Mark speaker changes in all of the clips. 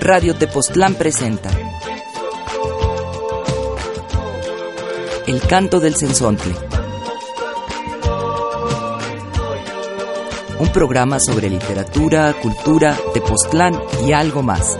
Speaker 1: Radio Tepoztlán presenta El canto del censontle. Un programa sobre literatura, cultura, Tepoztlán y algo más.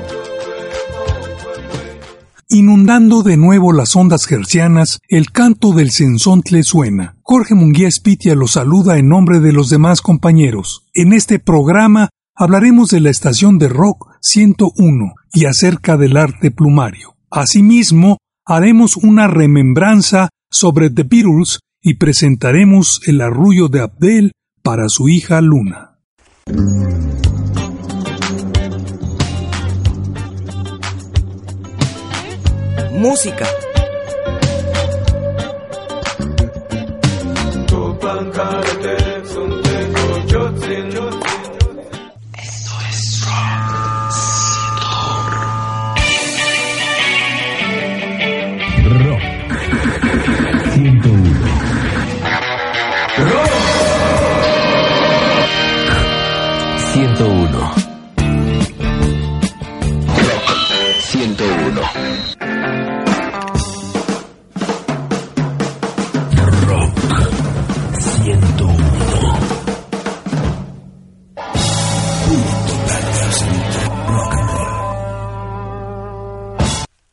Speaker 2: Inundando de nuevo las ondas gercianas, el canto del censontle suena. Jorge Munguía Spitia los saluda en nombre de los demás compañeros. En este programa hablaremos de la estación de rock 101 y acerca del arte plumario. Asimismo, haremos una remembranza sobre The Beatles y presentaremos el arrullo de Abdel para su hija Luna.
Speaker 1: Música.
Speaker 3: Rock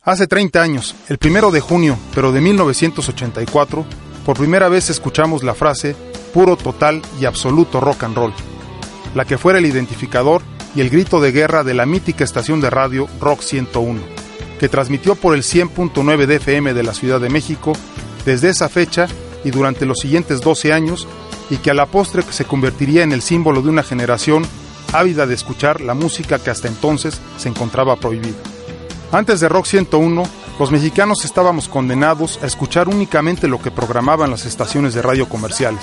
Speaker 4: Hace 30 años, el primero de junio, pero de 1984, por primera vez escuchamos la frase puro, total y absoluto rock and roll, la que fuera el identificador y el grito de guerra de la mítica estación de radio Rock 101, que transmitió por el 100.9 de FM de la Ciudad de México desde esa fecha y durante los siguientes 12 años, y que a la postre se convertiría en el símbolo de una generación ávida de escuchar la música que hasta entonces se encontraba prohibida. Antes de Rock 101, los mexicanos estábamos condenados a escuchar únicamente lo que programaban las estaciones de radio comerciales,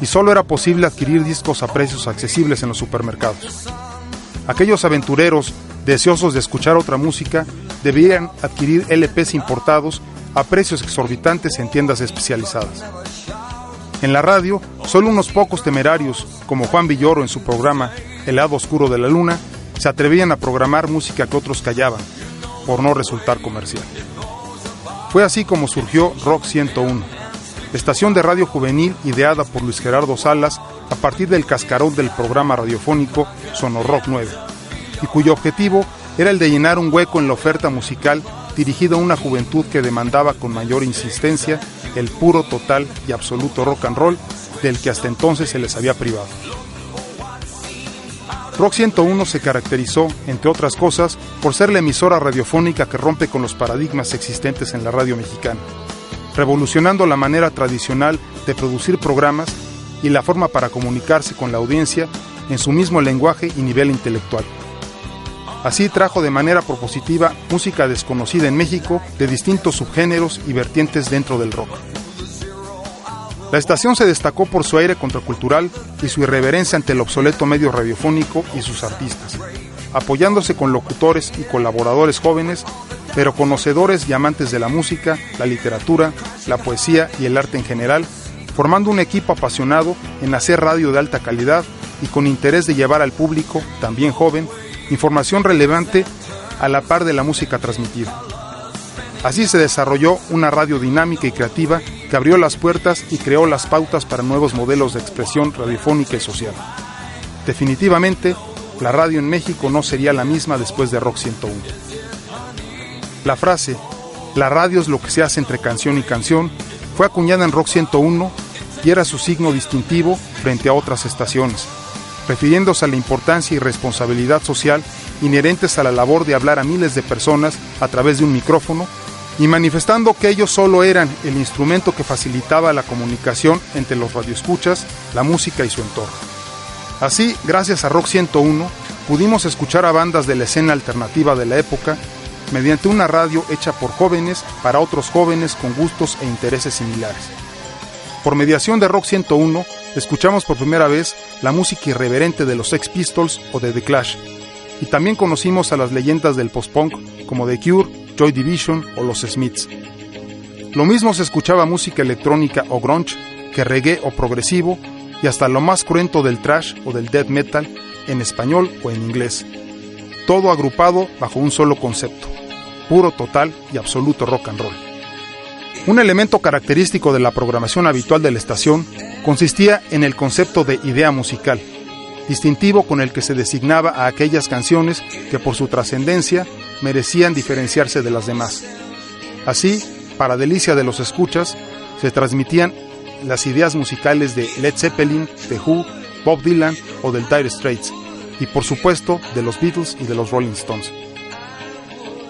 Speaker 4: y solo era posible adquirir discos a precios accesibles en los supermercados. Aquellos aventureros deseosos de escuchar otra música debían adquirir LPs importados a precios exorbitantes en tiendas especializadas. En la radio, solo unos pocos temerarios, como Juan Villoro en su programa El lado oscuro de la luna, se atrevían a programar música que otros callaban, por no resultar comercial. Fue así como surgió Rock 101, estación de radio juvenil ideada por Luis Gerardo Salas a partir del cascarón del programa radiofónico Sonorock 9, y cuyo objetivo era el de llenar un hueco en la oferta musical dirigido a una juventud que demandaba con mayor insistencia el puro, total y absoluto rock and roll del que hasta entonces se les había privado. Rock 101 se caracterizó, entre otras cosas, por ser la emisora radiofónica que rompe con los paradigmas existentes en la radio mexicana, revolucionando la manera tradicional de producir programas y la forma para comunicarse con la audiencia en su mismo lenguaje y nivel intelectual. Así trajo de manera propositiva música desconocida en México de distintos subgéneros y vertientes dentro del rock. La estación se destacó por su aire contracultural y su irreverencia ante el obsoleto medio radiofónico y sus artistas, apoyándose con locutores y colaboradores jóvenes, pero conocedores y amantes de la música, la literatura, la poesía y el arte en general, formando un equipo apasionado en hacer radio de alta calidad y con interés de llevar al público, también joven, información relevante a la par de la música transmitida. Así se desarrolló una radio dinámica y creativa que abrió las puertas y creó las pautas para nuevos modelos de expresión radiofónica y social. Definitivamente, la radio en México no sería la misma después de Rock 101. La frase, la radio es lo que se hace entre canción y canción, fue acuñada en Rock 101 y era su signo distintivo frente a otras estaciones, refiriéndose a la importancia y responsabilidad social inherentes a la labor de hablar a miles de personas a través de un micrófono y manifestando que ellos solo eran el instrumento que facilitaba la comunicación entre los radioescuchas, la música y su entorno. Así, gracias a Rock 101, pudimos escuchar a bandas de la escena alternativa de la época mediante una radio hecha por jóvenes para otros jóvenes con gustos e intereses similares. Por mediación de Rock 101, escuchamos por primera vez la música irreverente de los Sex Pistols o de The Clash, y también conocimos a las leyendas del post-punk como The Cure, Joy Division o los Smiths. Lo mismo se escuchaba música electrónica o grunge que reggae o progresivo y hasta lo más cruento del trash o del death metal en español o en inglés. Todo agrupado bajo un solo concepto, puro, total y absoluto rock and roll. Un elemento característico de la programación habitual de la estación consistía en el concepto de idea musical, distintivo con el que se designaba a aquellas canciones que por su trascendencia merecían diferenciarse de las demás. Así, para delicia de los escuchas, se transmitían las ideas musicales de Led Zeppelin, The Who, Bob Dylan o del Dire Straits, y por supuesto de los Beatles y de los Rolling Stones.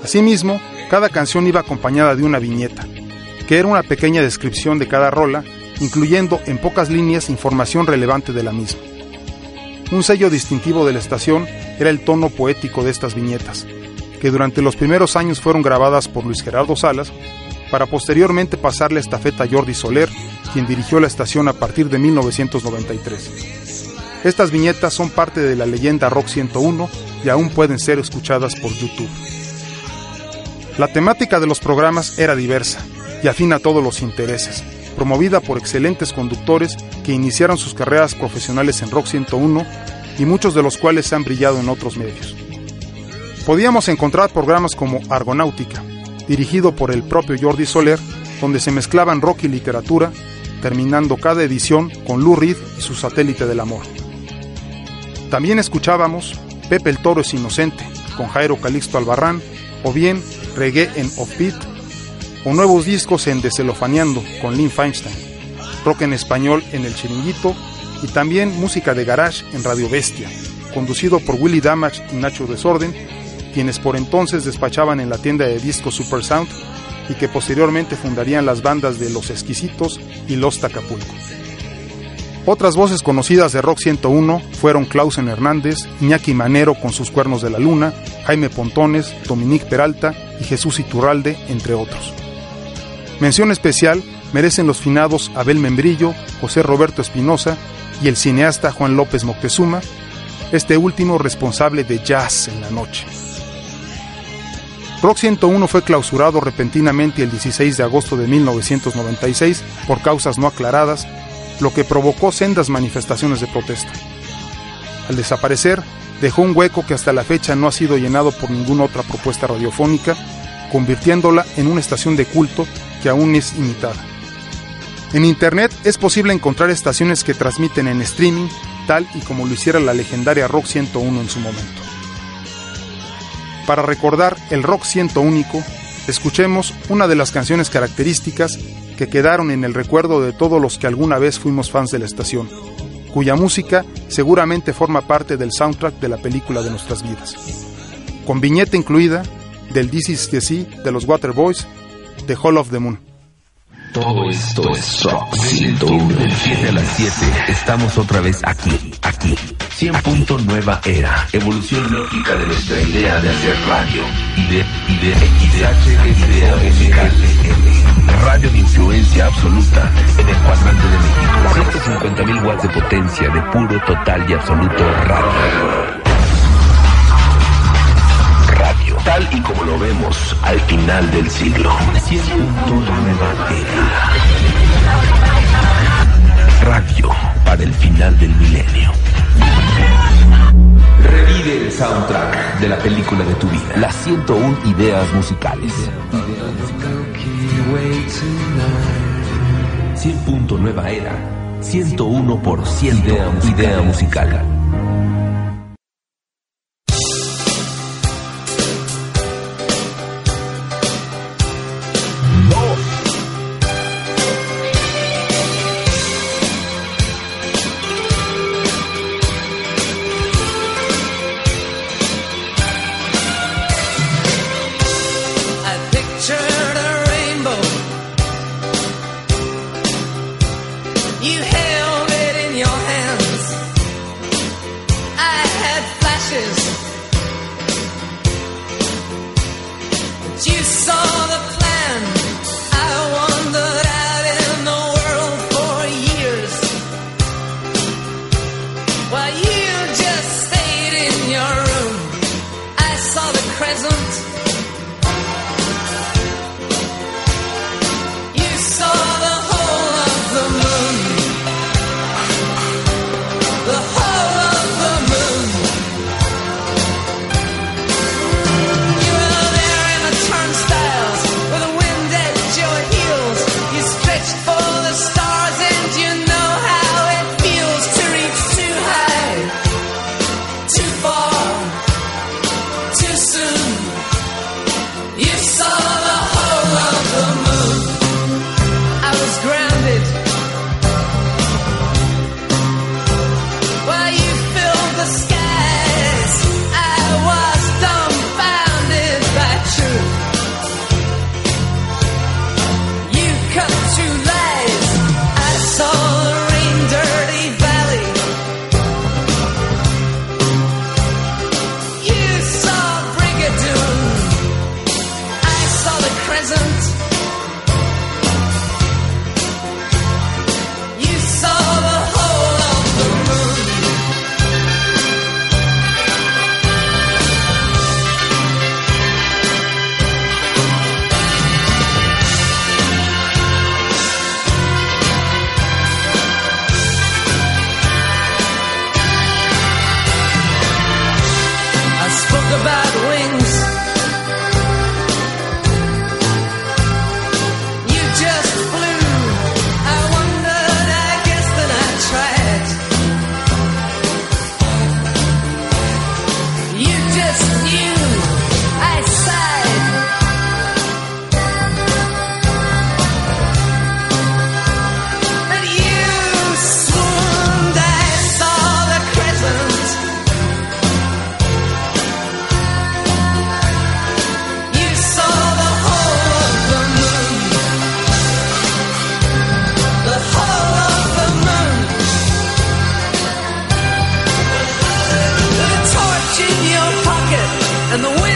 Speaker 4: Asimismo, cada canción iba acompañada de una viñeta, que era una pequeña descripción de cada rola, incluyendo en pocas líneas información relevante de la misma. Un sello distintivo de la estación era el tono poético de estas viñetas, que durante los primeros años fueron grabadas por Luis Gerardo Salas, para posteriormente pasarle estafeta a Jordi Soler, quien dirigió la estación a partir de 1993. Estas viñetas son parte de la leyenda Rock 101 y aún pueden ser escuchadas por YouTube. La temática de los programas era diversa y afina a todos los intereses, promovida por excelentes conductores que iniciaron sus carreras profesionales en Rock 101 y muchos de los cuales han brillado en otros medios. Podíamos encontrar programas como Argonáutica, dirigido por el propio Jordi Soler, donde se mezclaban rock y literatura, terminando cada edición con Lou Reed y su satélite del amor. También escuchábamos Pepe el Toro es Inocente, con Jairo Calixto Albarrán, o bien Reggae en Offbeat, o nuevos discos en Deselofaneando, con Lynn Feinstein, rock en español en El Chiringuito, y también música de garage en Radio Bestia, conducido por Willy Damage y Nacho Desorden, quienes por entonces despachaban en la tienda de discos Super Sound y que posteriormente fundarían las bandas de Los Exquisitos y Los Tacapulco. Otras voces conocidas de Rock 101 fueron Clausen Hernández, Iñaki Manero con sus cuernos de la luna, Jaime Pontones, Dominique Peralta y Jesús Iturralde, entre otros. Mención especial merecen los finados Abel Membrillo, José Roberto Espinosa y el cineasta Juan López Moctezuma, este último responsable de Jazz en la Noche. Rock 101 fue clausurado repentinamente el 16 de agosto de 1996 por causas no aclaradas, lo que provocó sendas manifestaciones de protesta. Al desaparecer, dejó un hueco que hasta la fecha no ha sido llenado por ninguna otra propuesta radiofónica, convirtiéndola en una estación de culto que aún es imitada. En Internet es posible encontrar estaciones que transmiten en streaming, tal y como lo hiciera la legendaria Rock 101 en su momento. Para recordar el rock 101, escuchemos una de las canciones características que quedaron en el recuerdo de todos los que alguna vez fuimos fans de la estación, cuya música seguramente forma parte del soundtrack de la película de nuestras vidas. Con viñeta incluida del This Is The de los Waterboys, The Hall of the Moon.
Speaker 3: Todo esto es Rock 101. Del 7 a las 7 estamos otra vez aquí, aquí. 100 punto nueva era. Evolución lógica de nuestra idea de hacer radio. Y de, y de, XH de idea musical. Radio de influencia absoluta en el cuadrante de México. 150.000 watts de potencia de puro, total y absoluto radio. Tal y como lo vemos al final del siglo. 100 punto nueva era. Radio para el final del milenio. Revive el soundtrack de la película de tu vida. Las 101 ideas musicales. 100 punto nueva era. 101% idea, idea musical.
Speaker 5: and the wind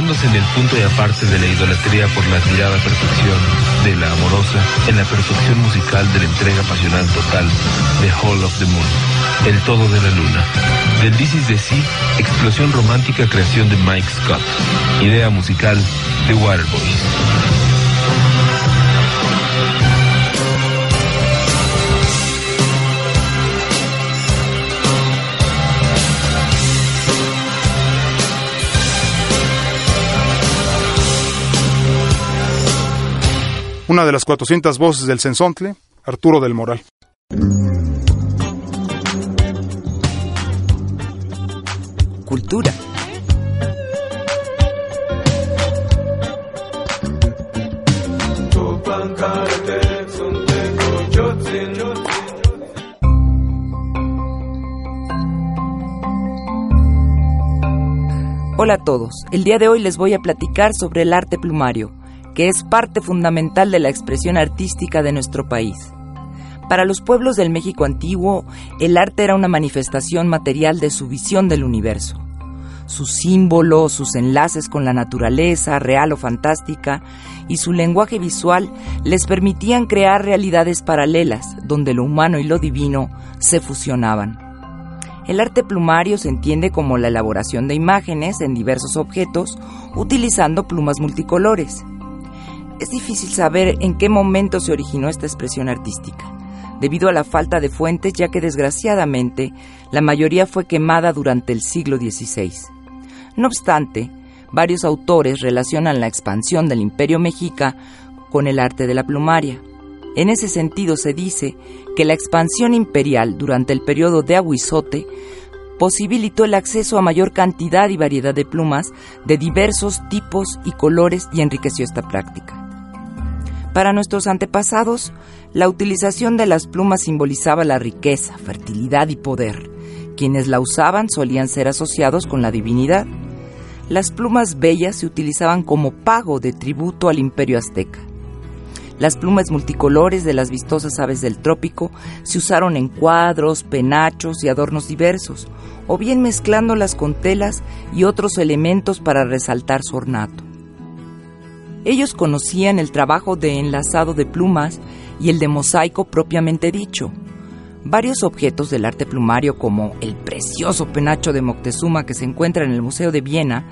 Speaker 3: ubicándose en el punto y aparte de la idolatría por la admirada perfección de la amorosa, en la perfección musical de la entrega pasional total de Hall of the Moon, el todo de la luna. Del This is the Sea, explosión romántica creación de Mike Scott, idea musical de Waterboys.
Speaker 4: Una de las 400 voces del Sensontle, Arturo del Moral.
Speaker 1: Cultura. Hola a todos. El día de hoy les voy a platicar sobre el arte plumario, que es parte fundamental de la expresión artística de nuestro país. Para los pueblos del México antiguo, el arte era una manifestación material de su visión del universo. Sus símbolos, sus enlaces con la naturaleza, real o fantástica, y su lenguaje visual les permitían crear realidades paralelas, donde lo humano y lo divino se fusionaban. El arte plumario se entiende como la elaboración de imágenes en diversos objetos utilizando plumas multicolores. Es difícil saber en qué momento se originó esta expresión artística, debido a la falta de fuentes ya que desgraciadamente la mayoría fue quemada durante el siglo XVI. No obstante, varios autores relacionan la expansión del imperio mexica con el arte de la plumaria. En ese sentido se dice que la expansión imperial durante el periodo de Aguizote posibilitó el acceso a mayor cantidad y variedad de plumas de diversos tipos y colores y enriqueció esta práctica. Para nuestros antepasados, la utilización de las plumas simbolizaba la riqueza, fertilidad y poder. Quienes la usaban solían ser asociados con la divinidad. Las plumas bellas se utilizaban como pago de tributo al imperio azteca. Las plumas multicolores de las vistosas aves del trópico se usaron en cuadros, penachos y adornos diversos, o bien mezclándolas con telas y otros elementos para resaltar su ornato. Ellos conocían el trabajo de enlazado de plumas y el de mosaico propiamente dicho. Varios objetos del arte plumario, como el precioso penacho de Moctezuma que se encuentra en el Museo de Viena,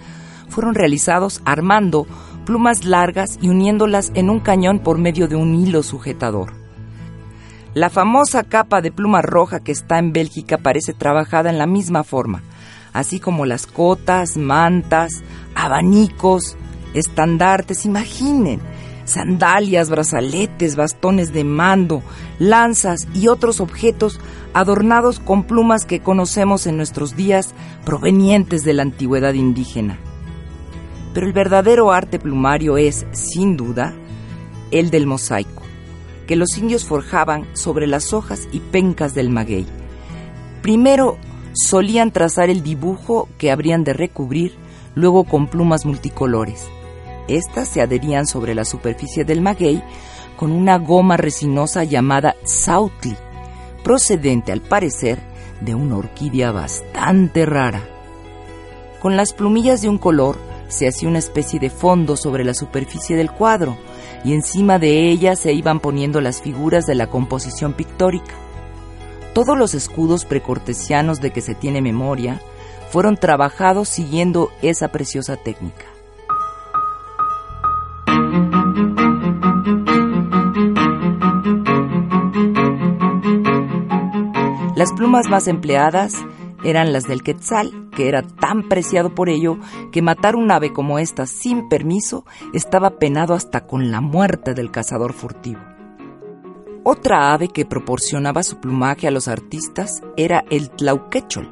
Speaker 1: fueron realizados armando plumas largas y uniéndolas en un cañón por medio de un hilo sujetador. La famosa capa de pluma roja que está en Bélgica parece trabajada en la misma forma, así como las cotas, mantas, abanicos, estandartes, imaginen, sandalias, brazaletes, bastones de mando, lanzas y otros objetos adornados con plumas que conocemos en nuestros días provenientes de la antigüedad indígena. Pero el verdadero arte plumario es, sin duda, el del mosaico, que los indios forjaban sobre las hojas y pencas del maguey. Primero solían trazar el dibujo que habrían de recubrir, luego con plumas multicolores. Estas se adherían sobre la superficie del maguey con una goma resinosa llamada sautli, procedente al parecer de una orquídea bastante rara. Con las plumillas de un color se hacía una especie de fondo sobre la superficie del cuadro y encima de ella se iban poniendo las figuras de la composición pictórica. Todos los escudos precortesianos de que se tiene memoria fueron trabajados siguiendo esa preciosa técnica. Las plumas más empleadas eran las del quetzal, que era tan preciado por ello que matar un ave como esta sin permiso estaba penado hasta con la muerte del cazador furtivo. Otra ave que proporcionaba su plumaje a los artistas era el tlauquechol,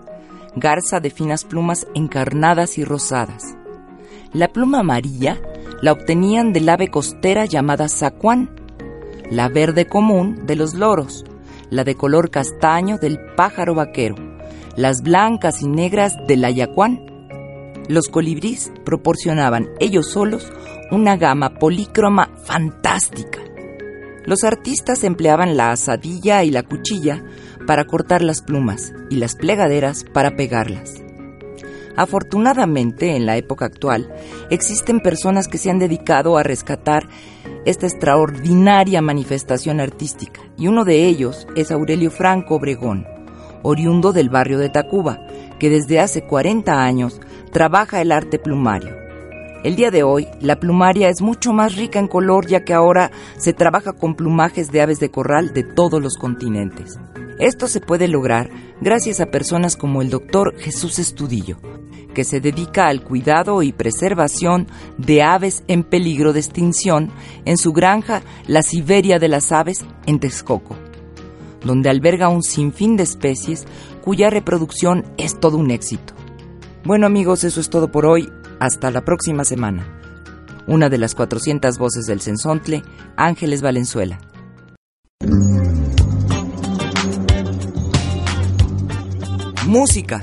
Speaker 1: garza de finas plumas encarnadas y rosadas. La pluma amarilla la obtenían del ave costera llamada zacuán, la verde común de los loros, la de color castaño del pájaro vaquero, las blancas y negras del ayacuán. Los colibríes proporcionaban ellos solos una gama polícroma fantástica. Los artistas empleaban la asadilla y la cuchilla para cortar las plumas y las plegaderas para pegarlas. Afortunadamente, en la época actual, existen personas que se han dedicado a rescatar esta extraordinaria manifestación artística, y uno de ellos es Aurelio Franco Obregón, oriundo del barrio de Tacuba, que desde hace 40 años trabaja el arte plumario. El día de hoy, la plumaria es mucho más rica en color ya que ahora se trabaja con plumajes de aves de corral de todos los continentes. Esto se puede lograr gracias a personas como el doctor Jesús Estudillo, que se dedica al cuidado y preservación de aves en peligro de extinción en su granja La Siberia de las Aves en Texcoco, donde alberga un sinfín de especies cuya reproducción es todo un éxito. Bueno amigos, eso es todo por hoy. Hasta la próxima semana. Una de las 400 voces del Sensontle, Ángeles Valenzuela. Música.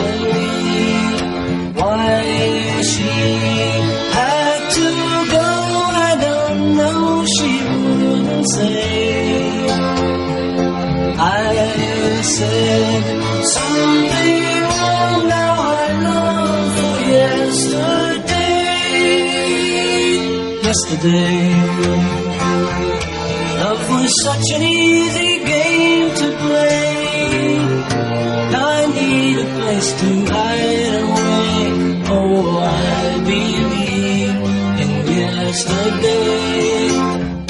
Speaker 5: Yesterday.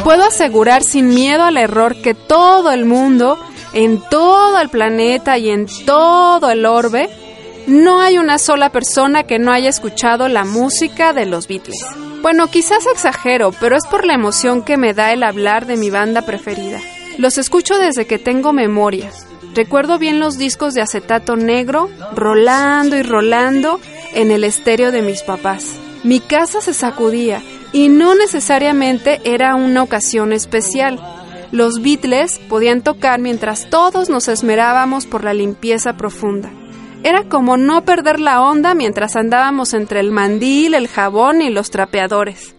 Speaker 6: Puedo asegurar sin miedo al error que todo el mundo, en todo el planeta y en todo el orbe, no hay una sola persona que no haya escuchado la música de los Beatles. Bueno, quizás exagero, pero es por la emoción que me da el hablar de mi banda preferida. Los escucho desde que tengo memoria. Recuerdo bien los discos de acetato negro, rolando y rolando en el estéreo de mis papás. Mi casa se sacudía y no necesariamente era una ocasión especial. Los Beatles podían tocar mientras todos nos esmerábamos por la limpieza profunda. Era como no perder la onda mientras andábamos entre el mandil, el jabón y los trapeadores.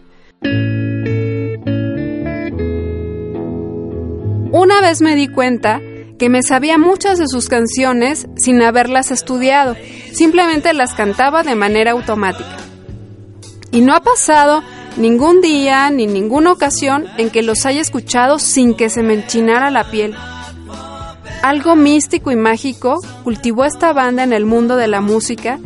Speaker 6: Una vez me di cuenta que me sabía muchas de sus canciones sin haberlas estudiado, simplemente las cantaba de manera automática. Y no ha pasado ningún día ni ninguna ocasión en que los haya escuchado sin que se me enchinara la piel. Algo místico y mágico cultivó esta banda en el mundo de la música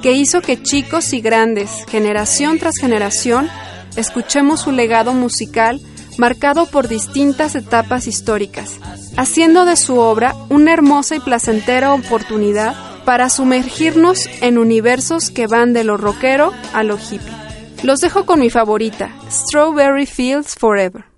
Speaker 6: que hizo que chicos y grandes, generación tras generación, escuchemos su legado musical marcado por distintas etapas históricas, haciendo de su obra una hermosa y placentera oportunidad para sumergirnos en universos que van de lo rockero a lo hippie. Los dejo con mi favorita, Strawberry Fields Forever.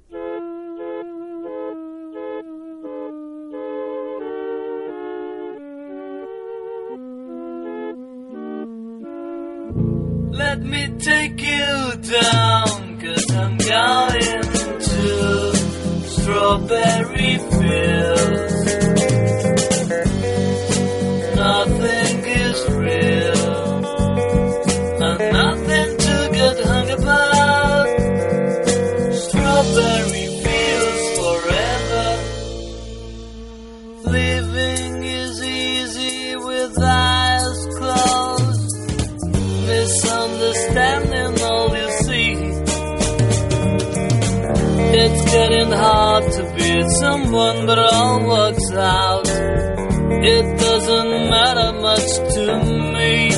Speaker 5: Let me take you down, cause I'm going to strawberry fields. Hard to be someone, but all works out. It doesn't matter much to me.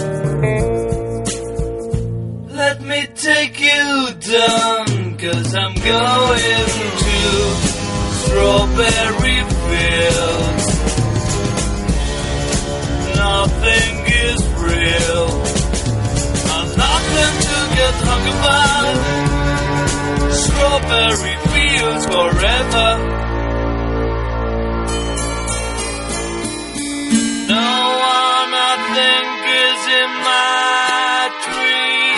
Speaker 5: Let me take you down, cause I'm going to strawberry fields. Nothing is real. And nothing to get hung about. Strawberry fields forever. No one I think is in my tree.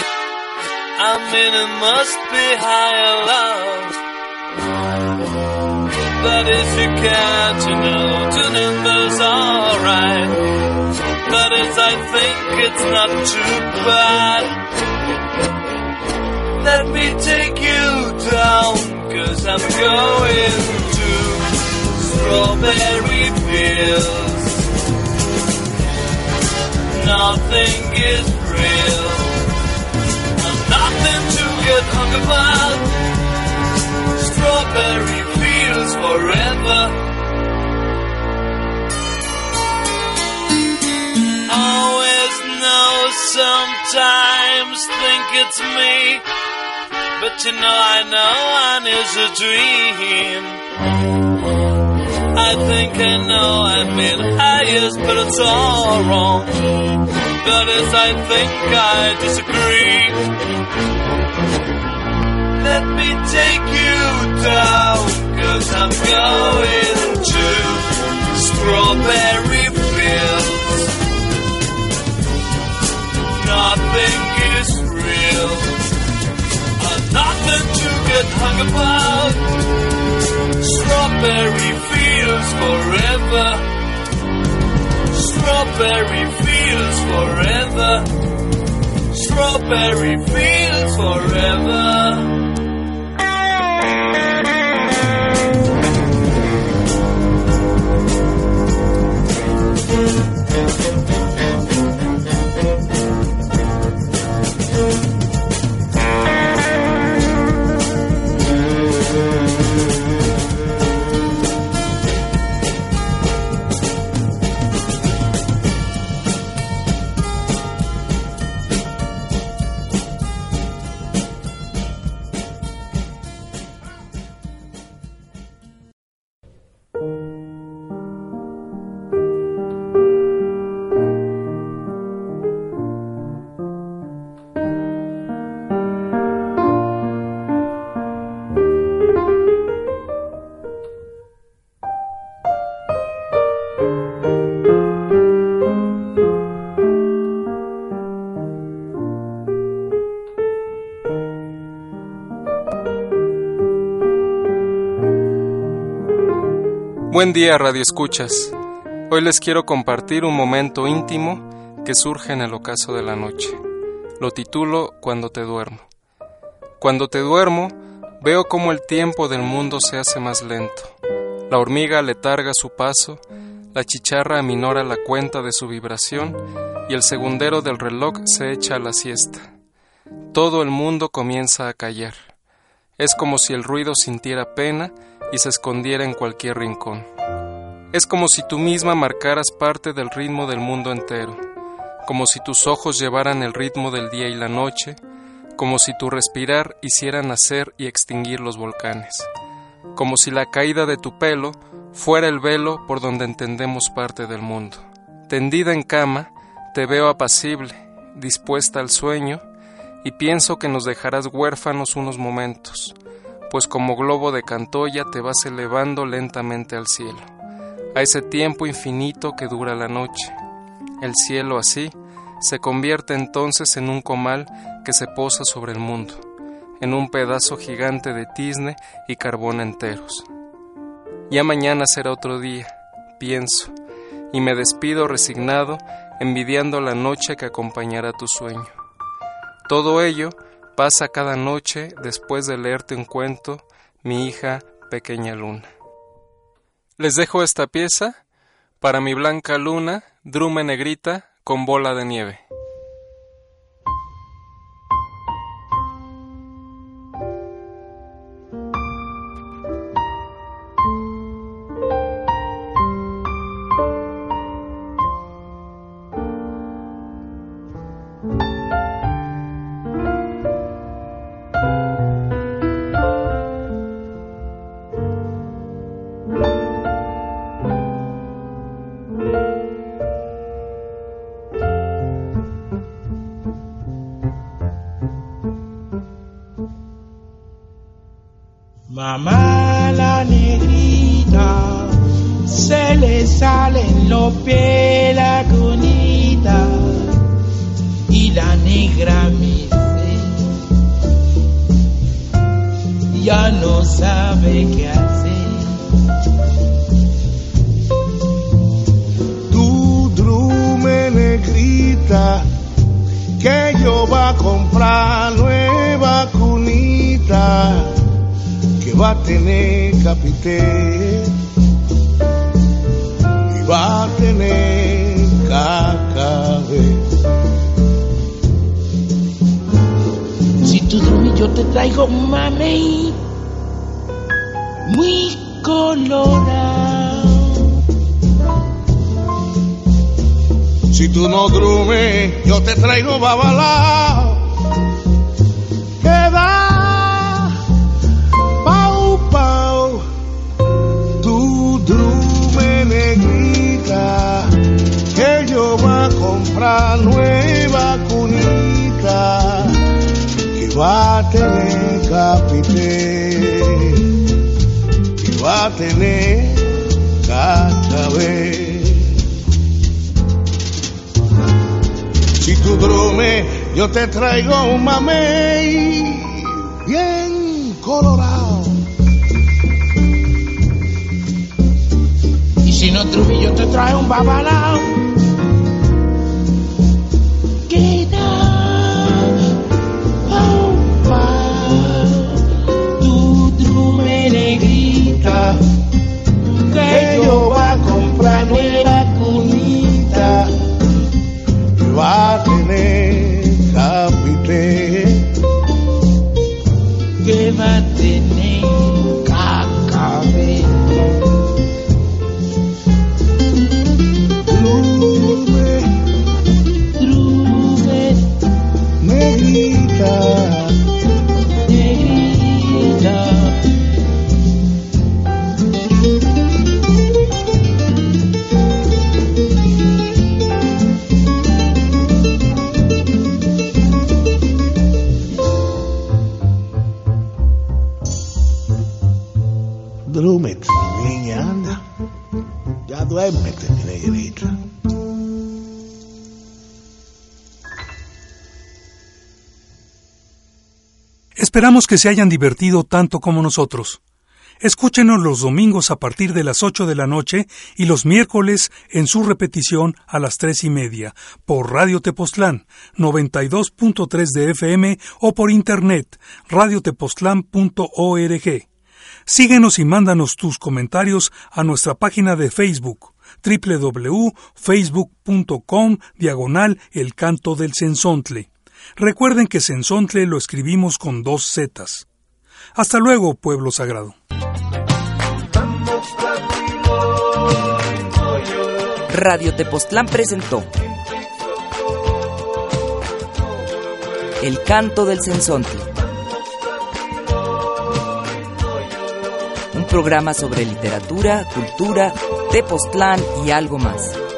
Speaker 5: I mean it must be higher love. But if you can't, you know, to numbers alright. But as I think it's not too bad. Let me take you down, cause I'm going to strawberry fields. Nothing is real, nothing to get hung about. Strawberry fields forever. Always know, sometimes think it's me. But you know, I know one is a dream. I think I know I'm in highest, but it's all wrong. But as I think I disagree. Let me take you down, cause I'm going to strawberry fields. Nothing nothing to get hung about. Strawberry fields forever. Strawberry fields forever. Strawberry fields forever.
Speaker 7: Buen día, Radio Escuchas. Hoy les quiero compartir un momento íntimo que surge en el ocaso de la noche. Lo titulo Cuando te duermo. Cuando te duermo, veo cómo el tiempo del mundo se hace más lento. La hormiga letarga su paso, la chicharra aminora la cuenta de su vibración y el segundero del reloj se echa a la siesta. Todo el mundo comienza a callar. Es como si el ruido sintiera pena y se escondiera en cualquier rincón. Es como si tú misma marcaras parte del ritmo del mundo entero, como si tus ojos llevaran el ritmo del día y la noche, como si tu respirar hiciera nacer y extinguir los volcanes, como si la caída de tu pelo fuera el velo por donde entendemos parte del mundo. Tendida en cama, te veo apacible, dispuesta al sueño, y pienso que nos dejarás huérfanos unos momentos, pues como globo de cantoya te vas elevando lentamente al cielo, a ese tiempo infinito que dura la noche. El cielo así se convierte entonces en un comal que se posa sobre el mundo, en un pedazo gigante de tizne y carbón enteros. Ya mañana será otro día, pienso, y me despido resignado, envidiando la noche que acompañará tu sueño. Todo ello pasa cada noche después de leerte un cuento, mi hija pequeña luna. Les dejo esta pieza para mi blanca luna, drume negrita con bola de nieve.
Speaker 8: Si tú dormís yo te traigo mamey muy colorado.
Speaker 9: Si tú no drumes, yo te traigo babalao. Queda pau pau. Tu drume negrita, que yo a comprar nueva cunita, que va a tener capité, que va a tener cacabé. Si tú drumes, yo te traigo un mamey bien colorado.
Speaker 8: Y si no yo te traigo un babalao.
Speaker 2: Esperamos que se hayan divertido tanto como nosotros. Escúchenos los domingos a partir de las 8 de la noche y los miércoles en su repetición a las tres y media por Radio Tepoztlán 92.3 de FM o por internet radiotepoztlán.org. Síguenos y mándanos tus comentarios a nuestra página de Facebook www.facebook.com diagonal El Canto del Cenzontle. Recuerden que Cenzontle lo escribimos con dos zetas. Hasta luego, pueblo sagrado.
Speaker 1: Radio Tepoztlán presentó El canto del Cenzontle. Un programa sobre literatura, cultura, Tepoztlán y algo más.